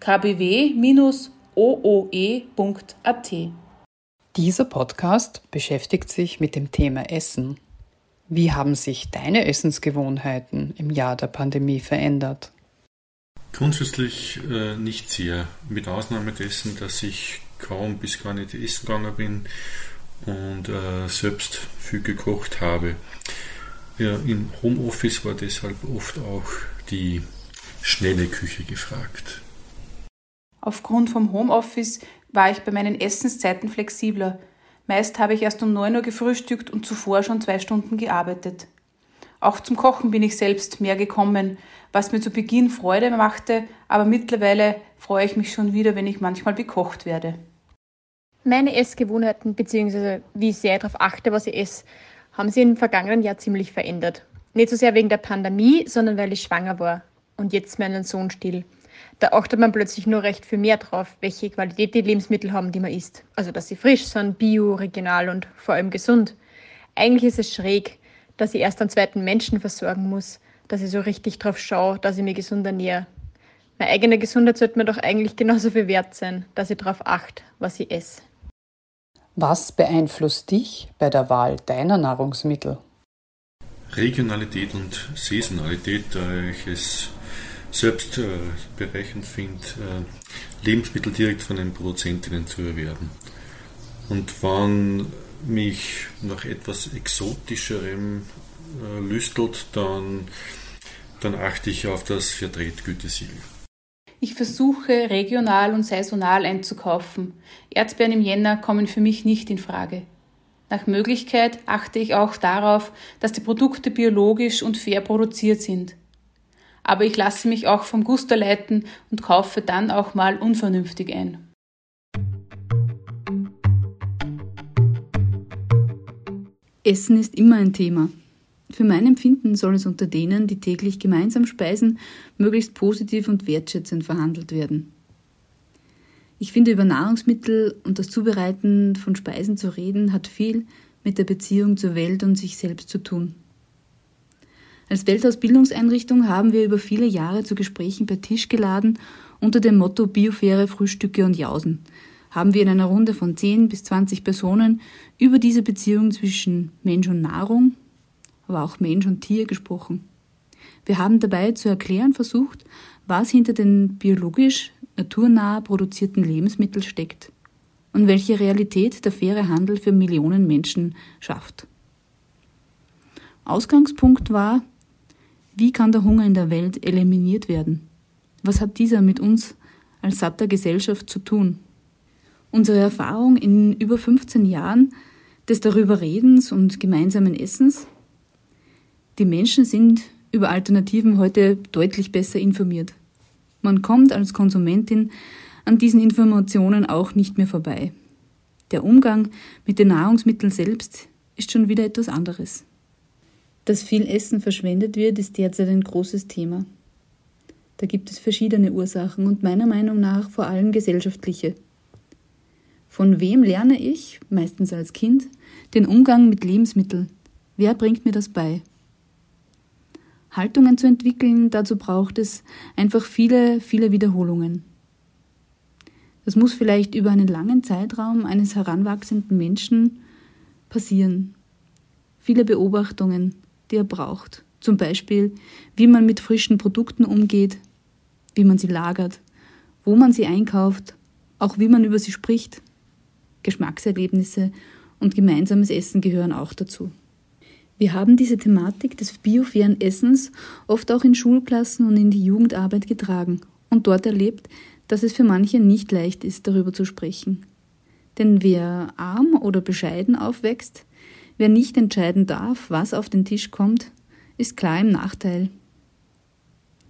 kbw-ooe.at. Dieser Podcast beschäftigt sich mit dem Thema Essen. Wie haben sich deine Essensgewohnheiten im Jahr der Pandemie verändert? Grundsätzlich äh, nicht sehr, mit Ausnahme dessen, dass ich kaum bis gar nicht essen gegangen bin und äh, selbst viel gekocht habe. Ja, Im Homeoffice war deshalb oft auch die schnelle Küche gefragt. Aufgrund vom Homeoffice war ich bei meinen Essenszeiten flexibler. Meist habe ich erst um 9 Uhr gefrühstückt und zuvor schon zwei Stunden gearbeitet. Auch zum Kochen bin ich selbst mehr gekommen, was mir zu Beginn Freude machte, aber mittlerweile freue ich mich schon wieder, wenn ich manchmal bekocht werde. Meine Essgewohnheiten bzw. wie sehr ich darauf achte, was ich esse, haben sich im vergangenen Jahr ziemlich verändert. Nicht so sehr wegen der Pandemie, sondern weil ich schwanger war und jetzt meinen Sohn still. Da achtet man plötzlich nur recht viel mehr drauf, welche Qualität die Lebensmittel haben, die man isst. Also, dass sie frisch sind, bio, regional und vor allem gesund. Eigentlich ist es schräg, dass ich erst einen zweiten Menschen versorgen muss, dass ich so richtig drauf schaue, dass ich mich gesund ernähre. Meine eigene Gesundheit sollte mir doch eigentlich genauso viel wert sein, dass ich darauf achte, was ich esse. Was beeinflusst dich bei der Wahl deiner Nahrungsmittel? Regionalität und Saisonalität, da ich es selbst äh, berechnet finde, äh, Lebensmittel direkt von den Produzentinnen zu erwerben. Und wann mich nach etwas Exotischerem äh, lüstelt, dann, dann achte ich auf das Vertretgütesiegel. Ich versuche regional und saisonal einzukaufen. Erdbeeren im Jänner kommen für mich nicht in Frage. Nach Möglichkeit achte ich auch darauf, dass die Produkte biologisch und fair produziert sind aber ich lasse mich auch vom Gusto leiten und kaufe dann auch mal unvernünftig ein. Essen ist immer ein Thema. Für mein Empfinden soll es unter denen, die täglich gemeinsam speisen, möglichst positiv und wertschätzend verhandelt werden. Ich finde, über Nahrungsmittel und das Zubereiten von Speisen zu reden, hat viel mit der Beziehung zur Welt und sich selbst zu tun. Als Weltausbildungseinrichtung haben wir über viele Jahre zu Gesprächen per Tisch geladen unter dem Motto Biofaire Frühstücke und Jausen. Haben wir in einer Runde von 10 bis 20 Personen über diese Beziehung zwischen Mensch und Nahrung, aber auch Mensch und Tier gesprochen. Wir haben dabei zu erklären versucht, was hinter den biologisch naturnah produzierten Lebensmitteln steckt und welche Realität der faire Handel für Millionen Menschen schafft. Ausgangspunkt war, wie kann der Hunger in der Welt eliminiert werden? Was hat dieser mit uns als satter Gesellschaft zu tun? Unsere Erfahrung in über 15 Jahren des Darüberredens und gemeinsamen Essens? Die Menschen sind über Alternativen heute deutlich besser informiert. Man kommt als Konsumentin an diesen Informationen auch nicht mehr vorbei. Der Umgang mit den Nahrungsmitteln selbst ist schon wieder etwas anderes. Dass viel Essen verschwendet wird, ist derzeit ein großes Thema. Da gibt es verschiedene Ursachen und meiner Meinung nach vor allem gesellschaftliche. Von wem lerne ich, meistens als Kind, den Umgang mit Lebensmitteln? Wer bringt mir das bei? Haltungen zu entwickeln, dazu braucht es einfach viele, viele Wiederholungen. Das muss vielleicht über einen langen Zeitraum eines heranwachsenden Menschen passieren. Viele Beobachtungen, die er braucht. Zum Beispiel, wie man mit frischen Produkten umgeht, wie man sie lagert, wo man sie einkauft, auch wie man über sie spricht. Geschmackserlebnisse und gemeinsames Essen gehören auch dazu. Wir haben diese Thematik des biofairen Essens oft auch in Schulklassen und in die Jugendarbeit getragen und dort erlebt, dass es für manche nicht leicht ist, darüber zu sprechen. Denn wer arm oder bescheiden aufwächst, Wer nicht entscheiden darf, was auf den Tisch kommt, ist klar im Nachteil.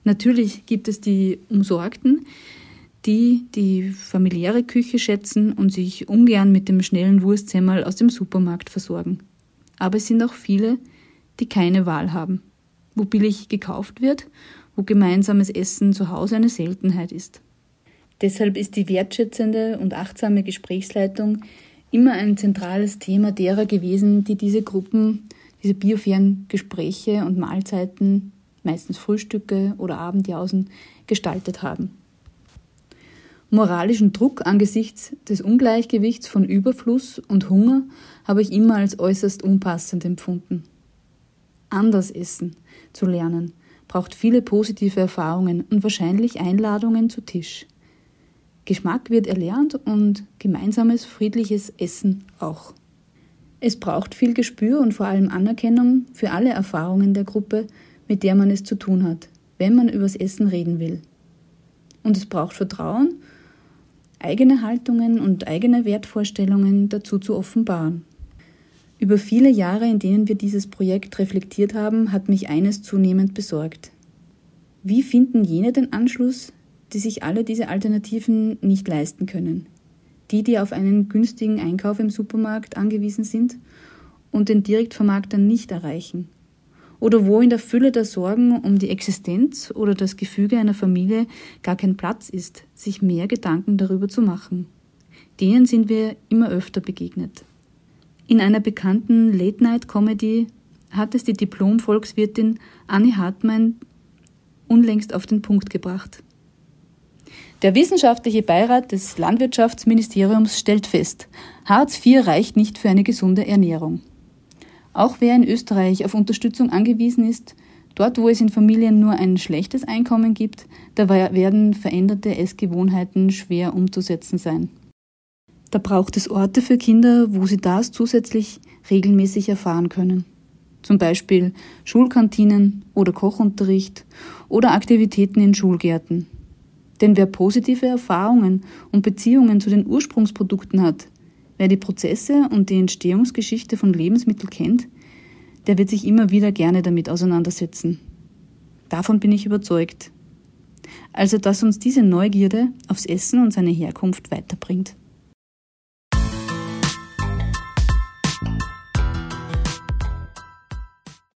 Natürlich gibt es die Umsorgten, die, die familiäre Küche schätzen und sich ungern mit dem schnellen Wurstsemmel aus dem Supermarkt versorgen. Aber es sind auch viele, die keine Wahl haben, wo billig gekauft wird, wo gemeinsames Essen zu Hause eine Seltenheit ist. Deshalb ist die wertschätzende und achtsame Gesprächsleitung immer ein zentrales Thema derer gewesen, die diese Gruppen, diese biofairen Gespräche und Mahlzeiten, meistens Frühstücke oder Abendjausen, gestaltet haben. Moralischen Druck angesichts des Ungleichgewichts von Überfluss und Hunger habe ich immer als äußerst unpassend empfunden. Anders essen zu lernen braucht viele positive Erfahrungen und wahrscheinlich Einladungen zu Tisch. Geschmack wird erlernt und gemeinsames friedliches Essen auch. Es braucht viel Gespür und vor allem Anerkennung für alle Erfahrungen der Gruppe, mit der man es zu tun hat, wenn man übers Essen reden will. Und es braucht Vertrauen, eigene Haltungen und eigene Wertvorstellungen dazu zu offenbaren. Über viele Jahre, in denen wir dieses Projekt reflektiert haben, hat mich eines zunehmend besorgt. Wie finden jene den Anschluss, die sich alle diese Alternativen nicht leisten können. Die, die auf einen günstigen Einkauf im Supermarkt angewiesen sind und den Direktvermarkter nicht erreichen. Oder wo in der Fülle der Sorgen um die Existenz oder das Gefüge einer Familie gar kein Platz ist, sich mehr Gedanken darüber zu machen. Denen sind wir immer öfter begegnet. In einer bekannten Late-Night-Comedy hat es die Diplom-Volkswirtin Annie Hartmann unlängst auf den Punkt gebracht. Der wissenschaftliche Beirat des Landwirtschaftsministeriums stellt fest, Hartz IV reicht nicht für eine gesunde Ernährung. Auch wer in Österreich auf Unterstützung angewiesen ist, dort wo es in Familien nur ein schlechtes Einkommen gibt, da werden veränderte Essgewohnheiten schwer umzusetzen sein. Da braucht es Orte für Kinder, wo sie das zusätzlich regelmäßig erfahren können. Zum Beispiel Schulkantinen oder Kochunterricht oder Aktivitäten in Schulgärten. Denn wer positive Erfahrungen und Beziehungen zu den Ursprungsprodukten hat, wer die Prozesse und die Entstehungsgeschichte von Lebensmitteln kennt, der wird sich immer wieder gerne damit auseinandersetzen. Davon bin ich überzeugt. Also, dass uns diese Neugierde aufs Essen und seine Herkunft weiterbringt.